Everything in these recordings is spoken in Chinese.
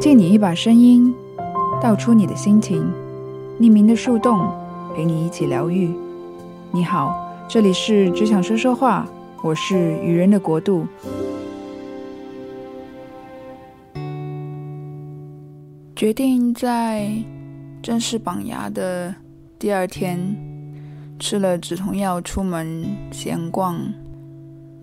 借你一把声音，道出你的心情。匿名的树洞，陪你一起疗愈。你好，这里是只想说说话，我是愚人的国度。决定在正式绑牙的第二天，吃了止痛药出门闲逛。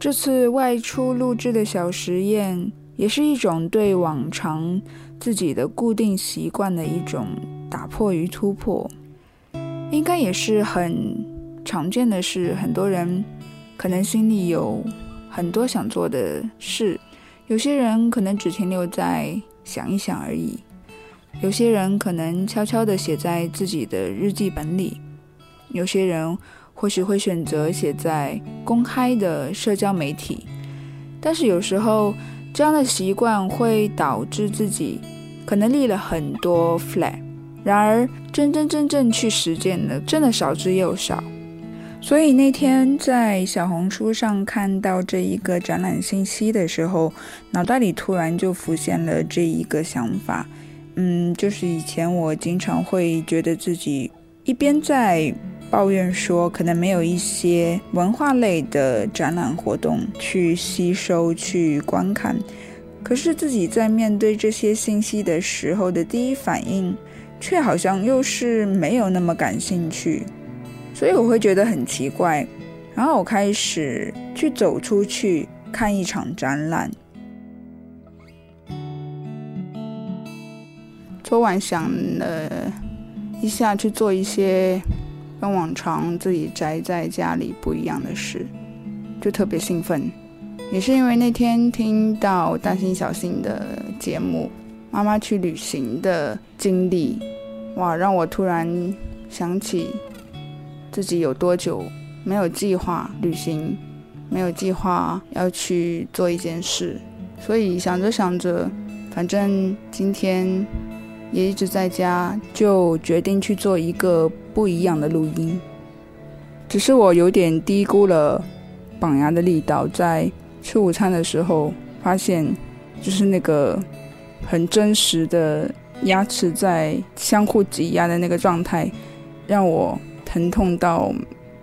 这次外出录制的小实验，也是一种对往常自己的固定习惯的一种打破与突破，应该也是很常见的事。很多人可能心里有很多想做的事，有些人可能只停留在想一想而已，有些人可能悄悄地写在自己的日记本里，有些人或许会选择写在公开的社交媒体，但是有时候这样的习惯会导致自己可能立了很多 flag，然而真真正正去实践的真的少之又少。所以那天在小红书上看到这一个展览信息的时候，脑袋里突然就浮现了这一个想法。嗯，就是以前我经常会觉得自己一边在抱怨说可能没有一些文化类的展览活动去吸收、去观看，可是自己在面对这些信息的时候的第一反应，却好像又是没有那么感兴趣，所以我会觉得很奇怪。然后我开始去走出去看一场展览。昨晚想了一下，去做一些跟往常自己宅在家里不一样的事，就特别兴奋。也是因为那天听到大心小心的节目，妈妈去旅行的经历，哇，让我突然想起自己有多久没有计划旅行，没有计划要去做一件事，所以想着想着，反正今天。也一直在家，就决定去做一个不一样的录音。只是我有点低估了绑牙的力道，在吃午餐的时候，发现就是那个很真实的牙齿在相互挤压的那个状态，让我疼痛到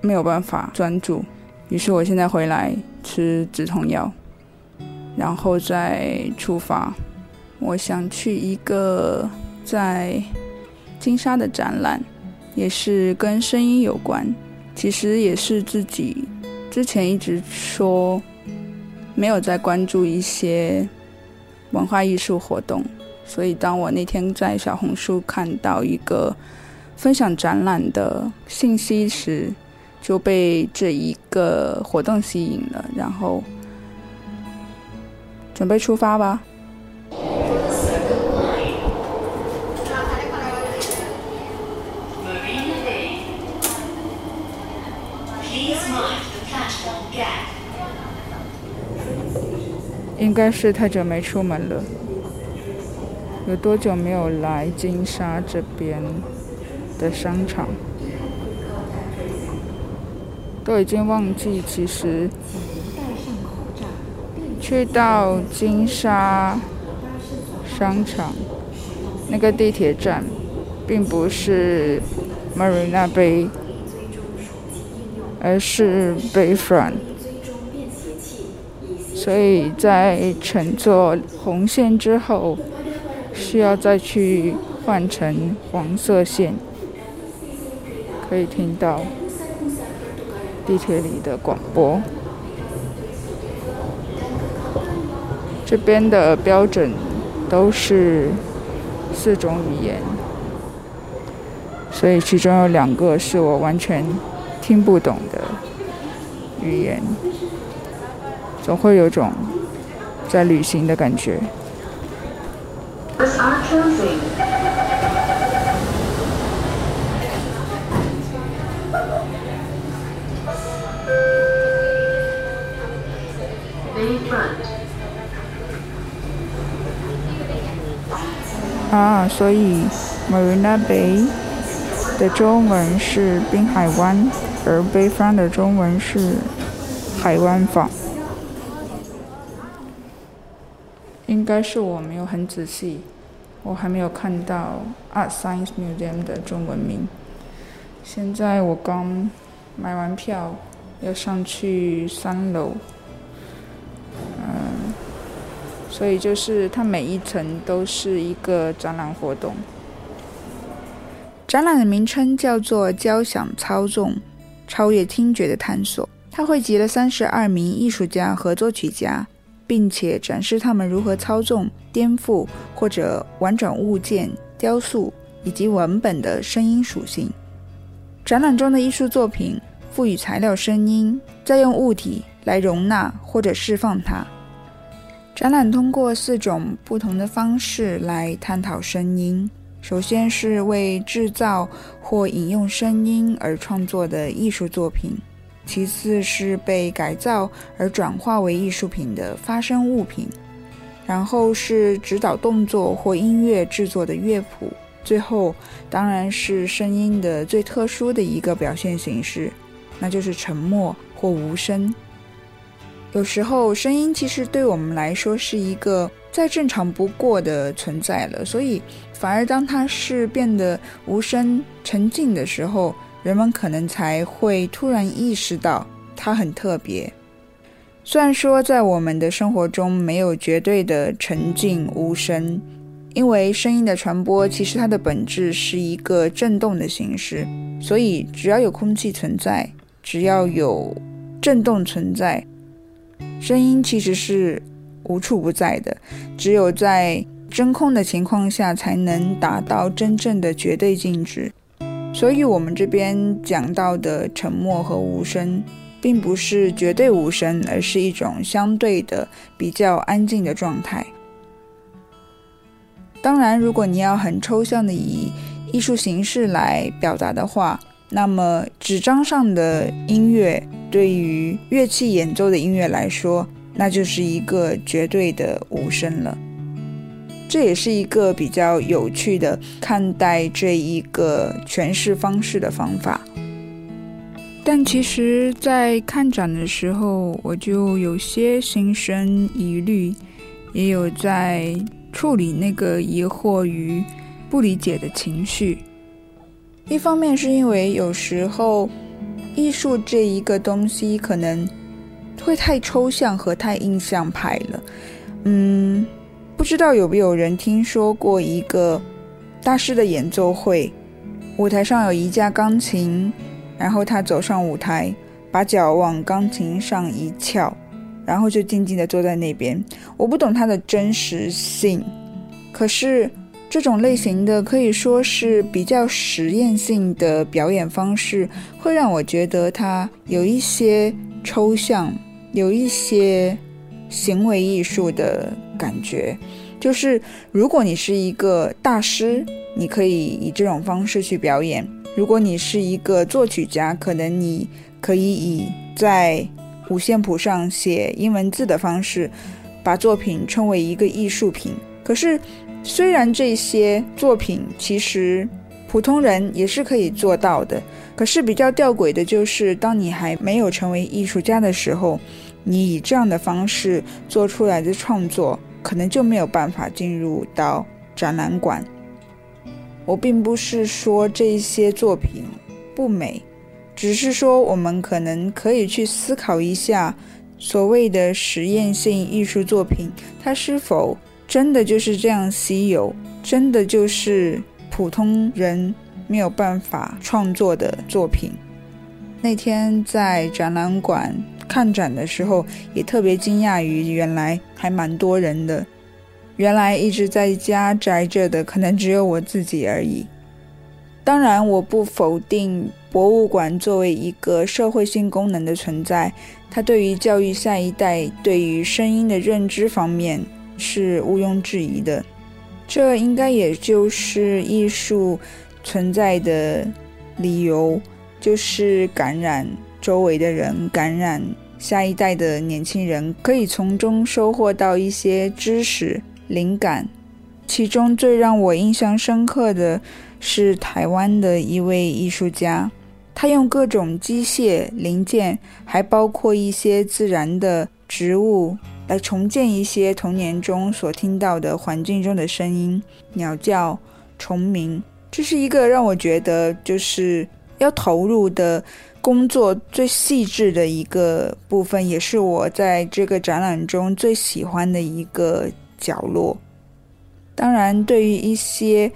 没有办法专注。于是我现在回来吃止痛药，然后再出发。我想去一个。在金沙的展览，也是跟声音有关。其实也是自己之前一直说没有在关注一些文化艺术活动，所以当我那天在小红书看到一个分享展览的信息时，就被这一个活动吸引了，然后准备出发吧。应该是太久没出门了，有多久没有来金沙这边的商场，都已经忘记。其实去到金沙商场那个地铁站，并不是 Marina Bay，而是 Bayfront。所以在乘坐红线之后，需要再去换成黄色线。可以听到地铁里的广播。这边的标准都是四种语言，所以其中有两个是我完全听不懂的语言。总会有种在旅行的感觉。啊，所以 Marina Bay 的中文是滨海湾，而 Bayfront 的中文是海湾坊。应该是我没有很仔细，我还没有看到 Art Science Museum 的中文名。现在我刚买完票，要上去三楼。嗯，所以就是它每一层都是一个展览活动。展览的名称叫做“交响操纵：超越听觉的探索”。它汇集了三十二名艺术家和作曲家，并且展示他们如何操纵、颠覆或者玩转物件、雕塑以及文本的声音属性。展览中的艺术作品赋予材料声音，再用物体来容纳或者释放它。展览通过四种不同的方式来探讨声音：首先是为制造或引用声音而创作的艺术作品；其次是被改造而转化为艺术品的发声物品；然后是指导动作或音乐制作的乐谱。最后，当然是声音的最特殊的一个表现形式，那就是沉默或无声。有时候，声音其实对我们来说是一个再正常不过的存在了，所以反而当它是变得无声、沉静的时候，人们可能才会突然意识到它很特别。虽然说在我们的生活中没有绝对的沉静无声。因为声音的传播，其实它的本质是一个振动的形式，所以只要有空气存在，只要有振动存在，声音其实是无处不在的。只有在真空的情况下，才能达到真正的绝对静止。所以，我们这边讲到的沉默和无声，并不是绝对无声，而是一种相对的比较安静的状态。当然，如果你要很抽象的以艺术形式来表达的话，那么纸张上的音乐对于乐器演奏的音乐来说，那就是一个绝对的无声了。这也是一个比较有趣的看待这一个诠释方式的方法。但其实，在看展的时候，我就有些心生疑虑，也有在。处理那个疑惑与不理解的情绪，一方面是因为有时候艺术这一个东西可能会太抽象和太印象派了。嗯，不知道有没有人听说过一个大师的演奏会，舞台上有一架钢琴，然后他走上舞台，把脚往钢琴上一翘。然后就静静地坐在那边。我不懂它的真实性，可是这种类型的可以说是比较实验性的表演方式，会让我觉得它有一些抽象，有一些行为艺术的感觉。就是如果你是一个大师，你可以以这种方式去表演；如果你是一个作曲家，可能你可以以在五线谱上写英文字的方式，把作品称为一个艺术品。可是，虽然这些作品其实普通人也是可以做到的，可是比较吊诡的就是，当你还没有成为艺术家的时候，你以这样的方式做出来的创作，可能就没有办法进入到展览馆。我并不是说这些作品不美。只是说，我们可能可以去思考一下，所谓的实验性艺术作品，它是否真的就是这样稀有，真的就是普通人没有办法创作的作品？那天在展览馆看展的时候，也特别惊讶于原来还蛮多人的，原来一直在家宅着的，可能只有我自己而已。当然，我不否定博物馆作为一个社会性功能的存在，它对于教育下一代对于声音的认知方面是毋庸置疑的。这应该也就是艺术存在的理由，就是感染周围的人，感染下一代的年轻人，可以从中收获到一些知识、灵感。其中最让我印象深刻的。是台湾的一位艺术家，他用各种机械零件，还包括一些自然的植物，来重建一些童年中所听到的环境中的声音，鸟叫、虫鸣。这是一个让我觉得就是要投入的工作最细致的一个部分，也是我在这个展览中最喜欢的一个角落。当然，对于一些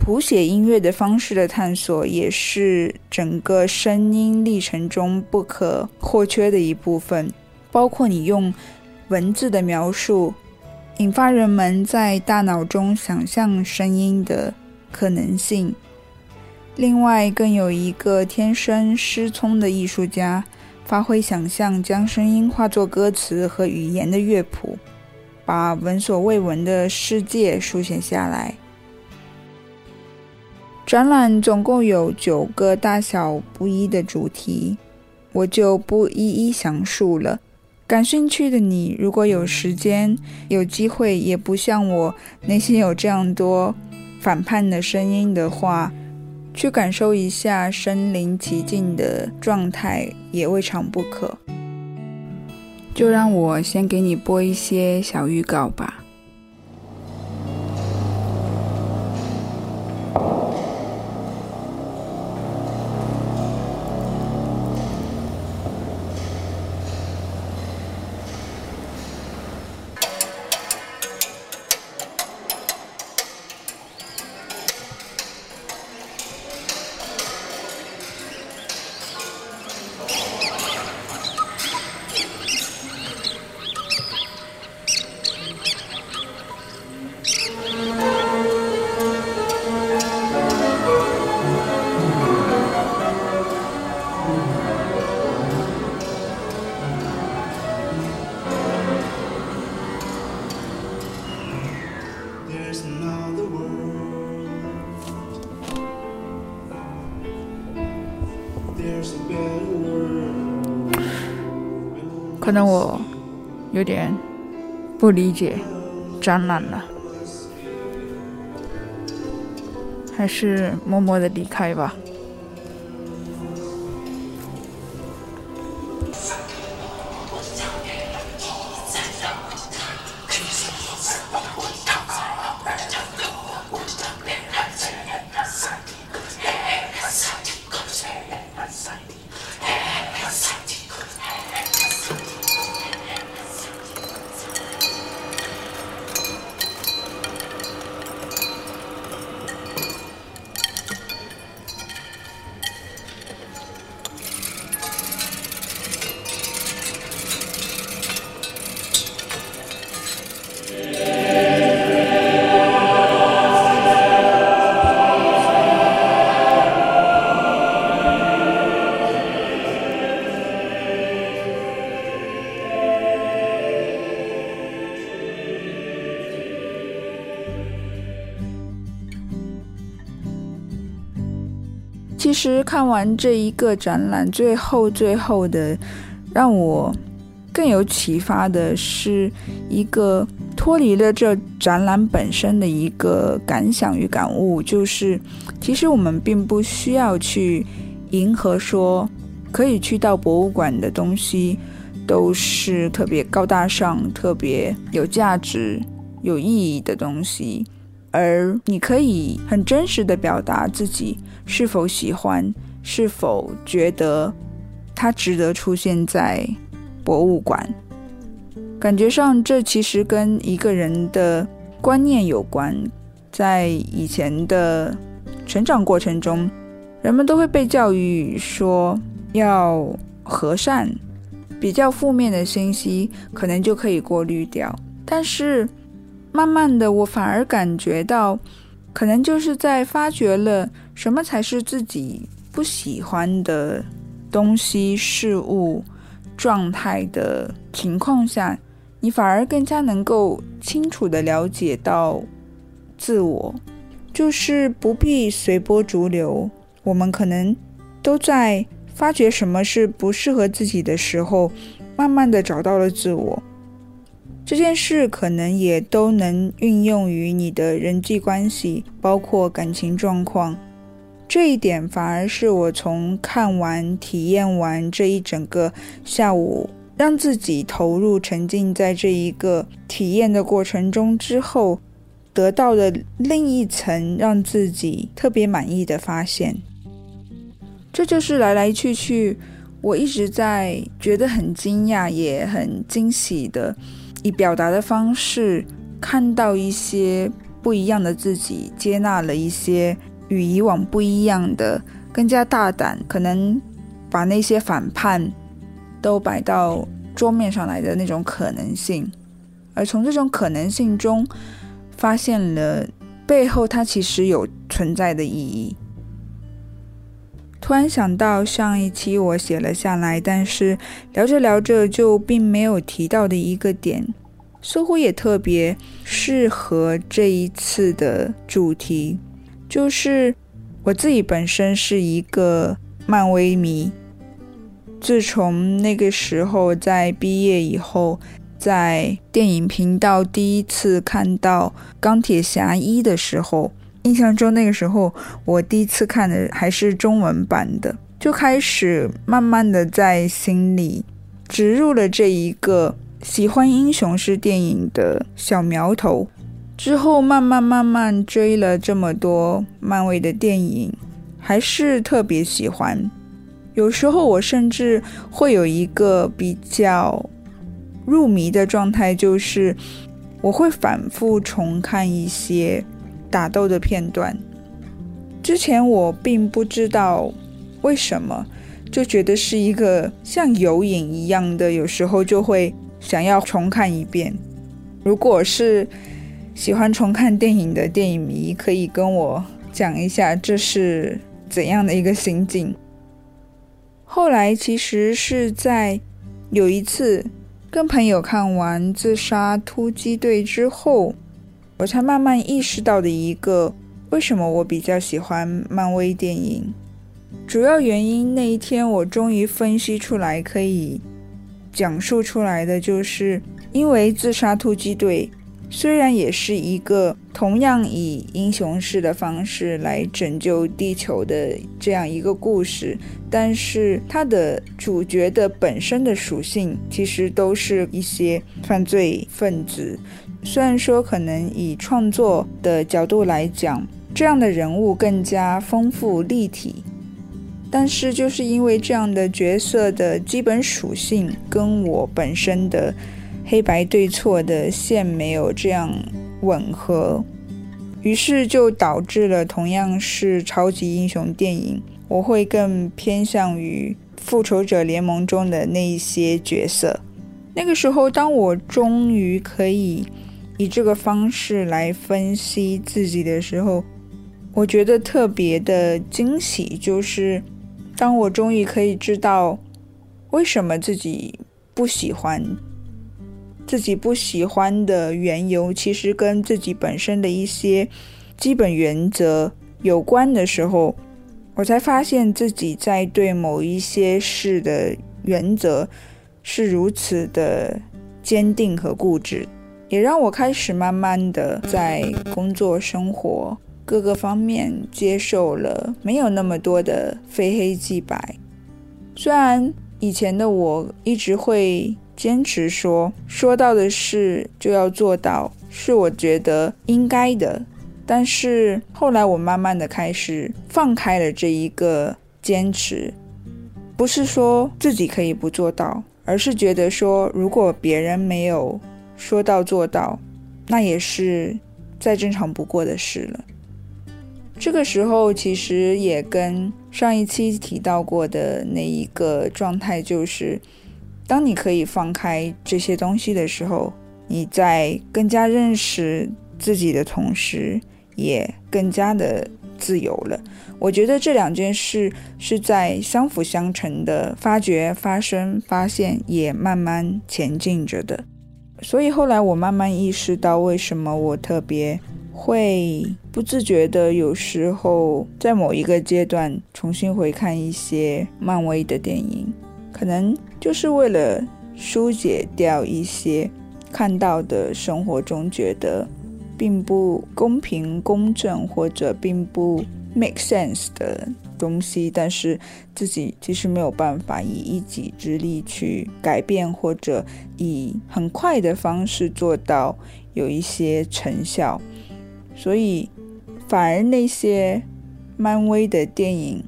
谱写音乐的方式的探索，也是整个声音历程中不可或缺的一部分。包括你用文字的描述，引发人们在大脑中想象声音的可能性。另外，更有一个天生失聪的艺术家，发挥想象，将声音化作歌词和语言的乐谱，把闻所未闻的世界书写下来。展览总共有九个大小不一的主题，我就不一一详述了。感兴趣的你，如果有时间、有机会，也不像我内心有这样多反叛的声音的话，去感受一下身临其境的状态，也未尝不可。就让我先给你播一些小预告吧。可能我有点不理解展览了，还是默默的离开吧。其实看完这一个展览，最后最后的，让我更有启发的是一个脱离了这展览本身的一个感想与感悟，就是其实我们并不需要去迎合说可以去到博物馆的东西都是特别高大上、特别有价值、有意义的东西。而你可以很真实的表达自己是否喜欢，是否觉得它值得出现在博物馆。感觉上，这其实跟一个人的观念有关。在以前的成长过程中，人们都会被教育说要和善，比较负面的信息可能就可以过滤掉。但是，慢慢的，我反而感觉到，可能就是在发掘了什么才是自己不喜欢的东西、事物、状态的情况下，你反而更加能够清楚的了解到自我，就是不必随波逐流。我们可能都在发掘什么是不适合自己的时候，慢慢的找到了自我。这件事可能也都能运用于你的人际关系，包括感情状况。这一点反而是我从看完、体验完这一整个下午，让自己投入、沉浸在这一个体验的过程中之后，得到的另一层让自己特别满意的发现。这就是来来去去，我一直在觉得很惊讶，也很惊喜的。以表达的方式看到一些不一样的自己，接纳了一些与以往不一样的、更加大胆，可能把那些反叛都摆到桌面上来的那种可能性，而从这种可能性中发现了背后它其实有存在的意义。突然想到上一期我写了下来，但是聊着聊着就并没有提到的一个点，似乎也特别适合这一次的主题，就是我自己本身是一个漫威迷。自从那个时候在毕业以后，在电影频道第一次看到钢铁侠一的时候。印象中那个时候，我第一次看的还是中文版的，就开始慢慢的在心里植入了这一个喜欢英雄式电影的小苗头。之后慢慢慢慢追了这么多漫威的电影，还是特别喜欢。有时候我甚至会有一个比较入迷的状态，就是我会反复重看一些。打斗的片段，之前我并不知道为什么，就觉得是一个像有影一样的，有时候就会想要重看一遍。如果是喜欢重看电影的电影迷，可以跟我讲一下这是怎样的一个心境。后来其实是在有一次跟朋友看完《自杀突击队》之后。我才慢慢意识到的一个，为什么我比较喜欢漫威电影，主要原因那一天我终于分析出来，可以讲述出来的，就是因为自杀突击队虽然也是一个同样以英雄式的方式来拯救地球的这样一个故事，但是它的主角的本身的属性其实都是一些犯罪分子。虽然说可能以创作的角度来讲，这样的人物更加丰富立体，但是就是因为这样的角色的基本属性跟我本身的黑白对错的线没有这样吻合，于是就导致了同样是超级英雄电影，我会更偏向于复仇者联盟中的那一些角色。那个时候，当我终于可以。以这个方式来分析自己的时候，我觉得特别的惊喜，就是当我终于可以知道为什么自己不喜欢，自己不喜欢的缘由，其实跟自己本身的一些基本原则有关的时候，我才发现自己在对某一些事的原则是如此的坚定和固执。也让我开始慢慢的在工作、生活各个方面接受了没有那么多的非黑即白。虽然以前的我一直会坚持说，说到的事就要做到，是我觉得应该的。但是后来我慢慢的开始放开了这一个坚持，不是说自己可以不做到，而是觉得说如果别人没有。说到做到，那也是再正常不过的事了。这个时候其实也跟上一期提到过的那一个状态，就是当你可以放开这些东西的时候，你在更加认识自己的同时，也更加的自由了。我觉得这两件事是在相辅相成的，发掘、发生、发现，也慢慢前进着的。所以后来我慢慢意识到，为什么我特别会不自觉的有时候在某一个阶段重新回看一些漫威的电影，可能就是为了疏解掉一些看到的生活中觉得并不公平、公正或者并不 make sense 的东西，但是自己其实没有办法以一己之力去改变，或者以很快的方式做到有一些成效，所以反而那些漫威的电影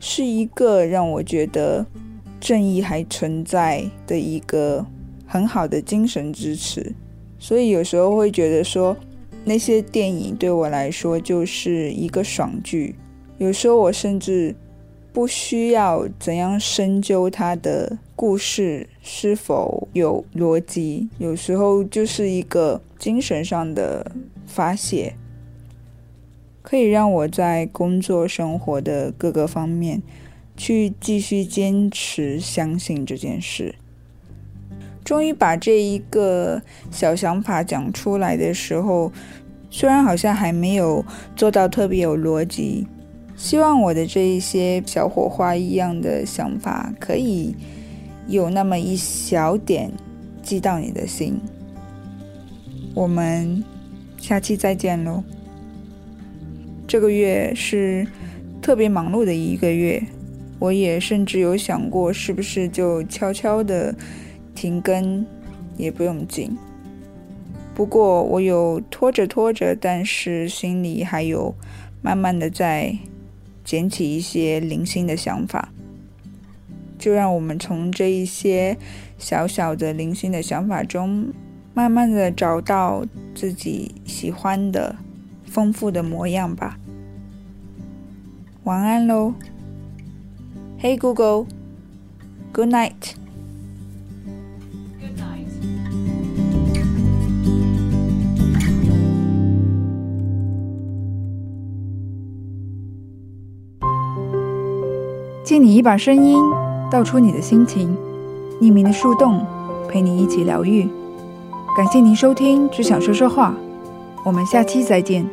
是一个让我觉得正义还存在的一个。很好的精神支持，所以有时候会觉得说，那些电影对我来说就是一个爽剧。有时候我甚至不需要怎样深究它的故事是否有逻辑，有时候就是一个精神上的发泄，可以让我在工作生活的各个方面去继续坚持相信这件事。终于把这一个小想法讲出来的时候，虽然好像还没有做到特别有逻辑，希望我的这一些小火花一样的想法，可以有那么一小点寄到你的心。我们下期再见喽！这个月是特别忙碌的一个月，我也甚至有想过，是不是就悄悄的。停更也不用紧，不过我有拖着拖着，但是心里还有慢慢的在捡起一些零星的想法，就让我们从这一些小小的零星的想法中，慢慢的找到自己喜欢的丰富的模样吧。晚安喽，Hey Google，Good night。借你一把声音，道出你的心情。匿名的树洞，陪你一起疗愈。感谢您收听《只想说说话》，我们下期再见。